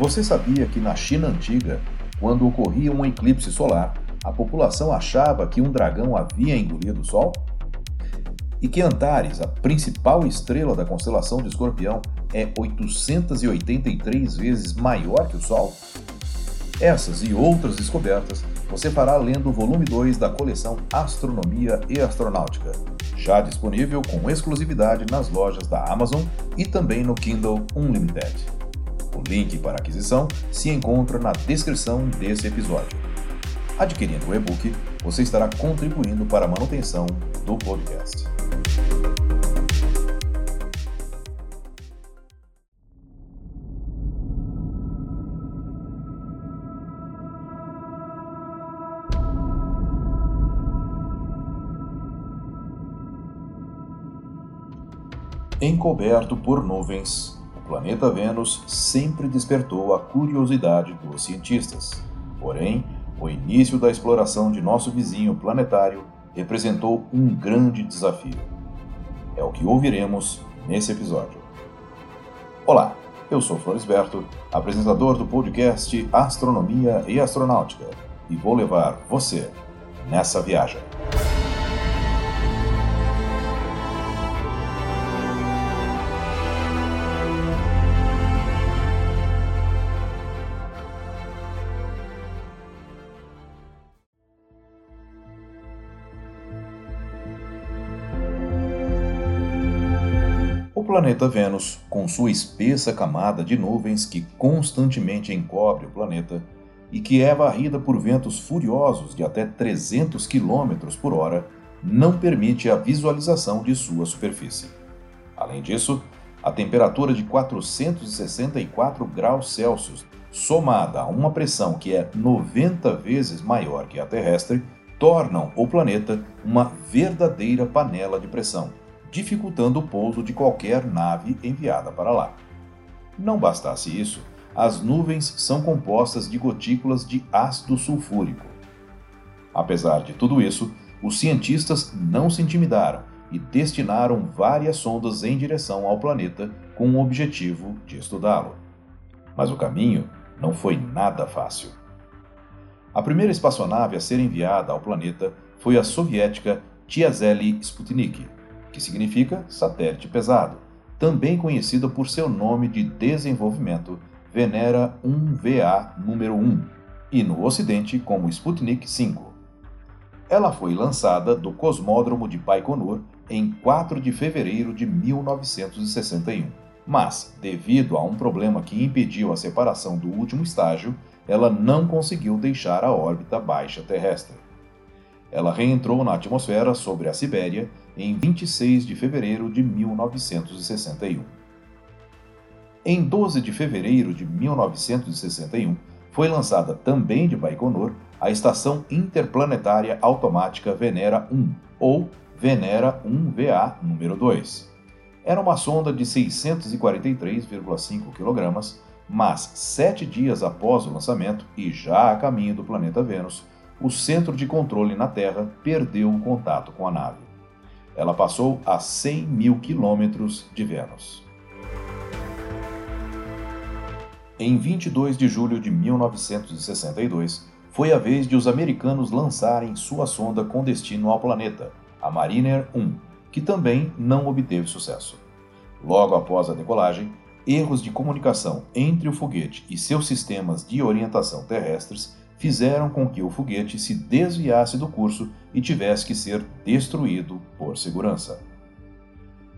Você sabia que na China antiga, quando ocorria um eclipse solar, a população achava que um dragão havia engolido o Sol? E que Antares, a principal estrela da constelação de Escorpião, é 883 vezes maior que o Sol? Essas e outras descobertas você fará lendo o volume 2 da coleção Astronomia e Astronáutica, já disponível com exclusividade nas lojas da Amazon e também no Kindle Unlimited. O link para aquisição se encontra na descrição desse episódio. Adquirindo o e-book, você estará contribuindo para a manutenção do podcast. Encoberto por nuvens, planeta Vênus sempre despertou a curiosidade dos cientistas. Porém, o início da exploração de nosso vizinho planetário representou um grande desafio. É o que ouviremos nesse episódio. Olá, eu sou Floresberto, apresentador do podcast Astronomia e Astronáutica, e vou levar você nessa viagem. Planeta Vênus, com sua espessa camada de nuvens que constantemente encobre o planeta e que é varrida por ventos furiosos de até 300 km por hora, não permite a visualização de sua superfície. Além disso, a temperatura de 464 graus Celsius, somada a uma pressão que é 90 vezes maior que a terrestre, tornam o planeta uma verdadeira panela de pressão dificultando o pouso de qualquer nave enviada para lá. Não bastasse isso, as nuvens são compostas de gotículas de ácido sulfúrico. Apesar de tudo isso, os cientistas não se intimidaram e destinaram várias sondas em direção ao planeta com o objetivo de estudá-lo. Mas o caminho não foi nada fácil. A primeira espaçonave a ser enviada ao planeta foi a soviética Tiazeli Sputnik, que significa satélite pesado, também conhecida por seu nome de desenvolvimento Venera 1VA número 1 e no Ocidente como Sputnik 5. Ela foi lançada do Cosmódromo de Baikonur em 4 de fevereiro de 1961, mas, devido a um problema que impediu a separação do último estágio, ela não conseguiu deixar a órbita baixa terrestre. Ela reentrou na atmosfera sobre a Sibéria em 26 de fevereiro de 1961. Em 12 de fevereiro de 1961, foi lançada também de Baikonur a Estação Interplanetária Automática Venera 1, ou Venera 1VA número 2. Era uma sonda de 643,5 kg, mas sete dias após o lançamento e já a caminho do planeta Vênus, o centro de controle na Terra perdeu o contato com a nave. Ela passou a 100 mil quilômetros de Vênus. Em 22 de julho de 1962, foi a vez de os americanos lançarem sua sonda com destino ao planeta, a Mariner 1, que também não obteve sucesso. Logo após a decolagem, erros de comunicação entre o foguete e seus sistemas de orientação terrestres fizeram com que o foguete se desviasse do curso e tivesse que ser destruído por segurança.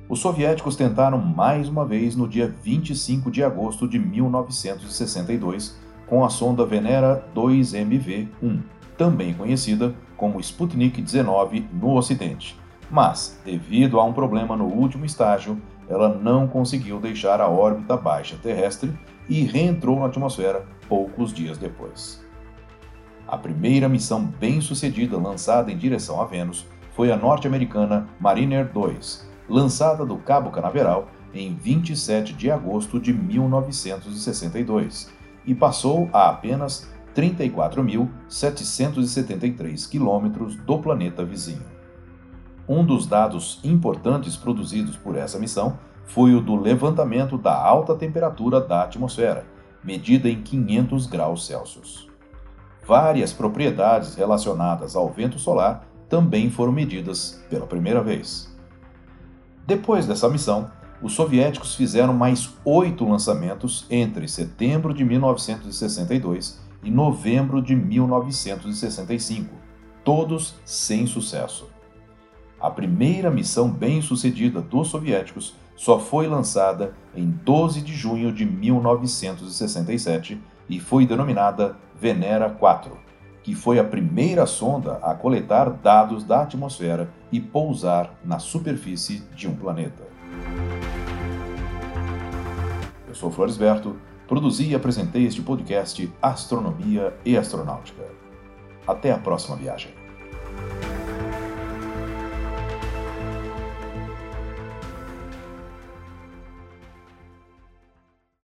Os soviéticos tentaram mais uma vez no dia 25 de agosto de 1962 com a sonda Venera 2MV-1, também conhecida como Sputnik 19 no Ocidente. Mas, devido a um problema no último estágio, ela não conseguiu deixar a órbita baixa terrestre e reentrou na atmosfera poucos dias depois. A primeira missão bem-sucedida lançada em direção a Vênus foi a norte-americana Mariner 2, lançada do Cabo Canaveral em 27 de agosto de 1962 e passou a apenas 34.773 quilômetros do planeta vizinho. Um dos dados importantes produzidos por essa missão foi o do levantamento da alta temperatura da atmosfera, medida em 500 graus Celsius. Várias propriedades relacionadas ao vento solar também foram medidas pela primeira vez. Depois dessa missão, os soviéticos fizeram mais oito lançamentos entre setembro de 1962 e novembro de 1965, todos sem sucesso. A primeira missão bem-sucedida dos soviéticos só foi lançada em 12 de junho de 1967 e foi denominada Venera 4, que foi a primeira sonda a coletar dados da atmosfera e pousar na superfície de um planeta. Eu sou Floresberto, produzi e apresentei este podcast Astronomia e Astronáutica. Até a próxima viagem.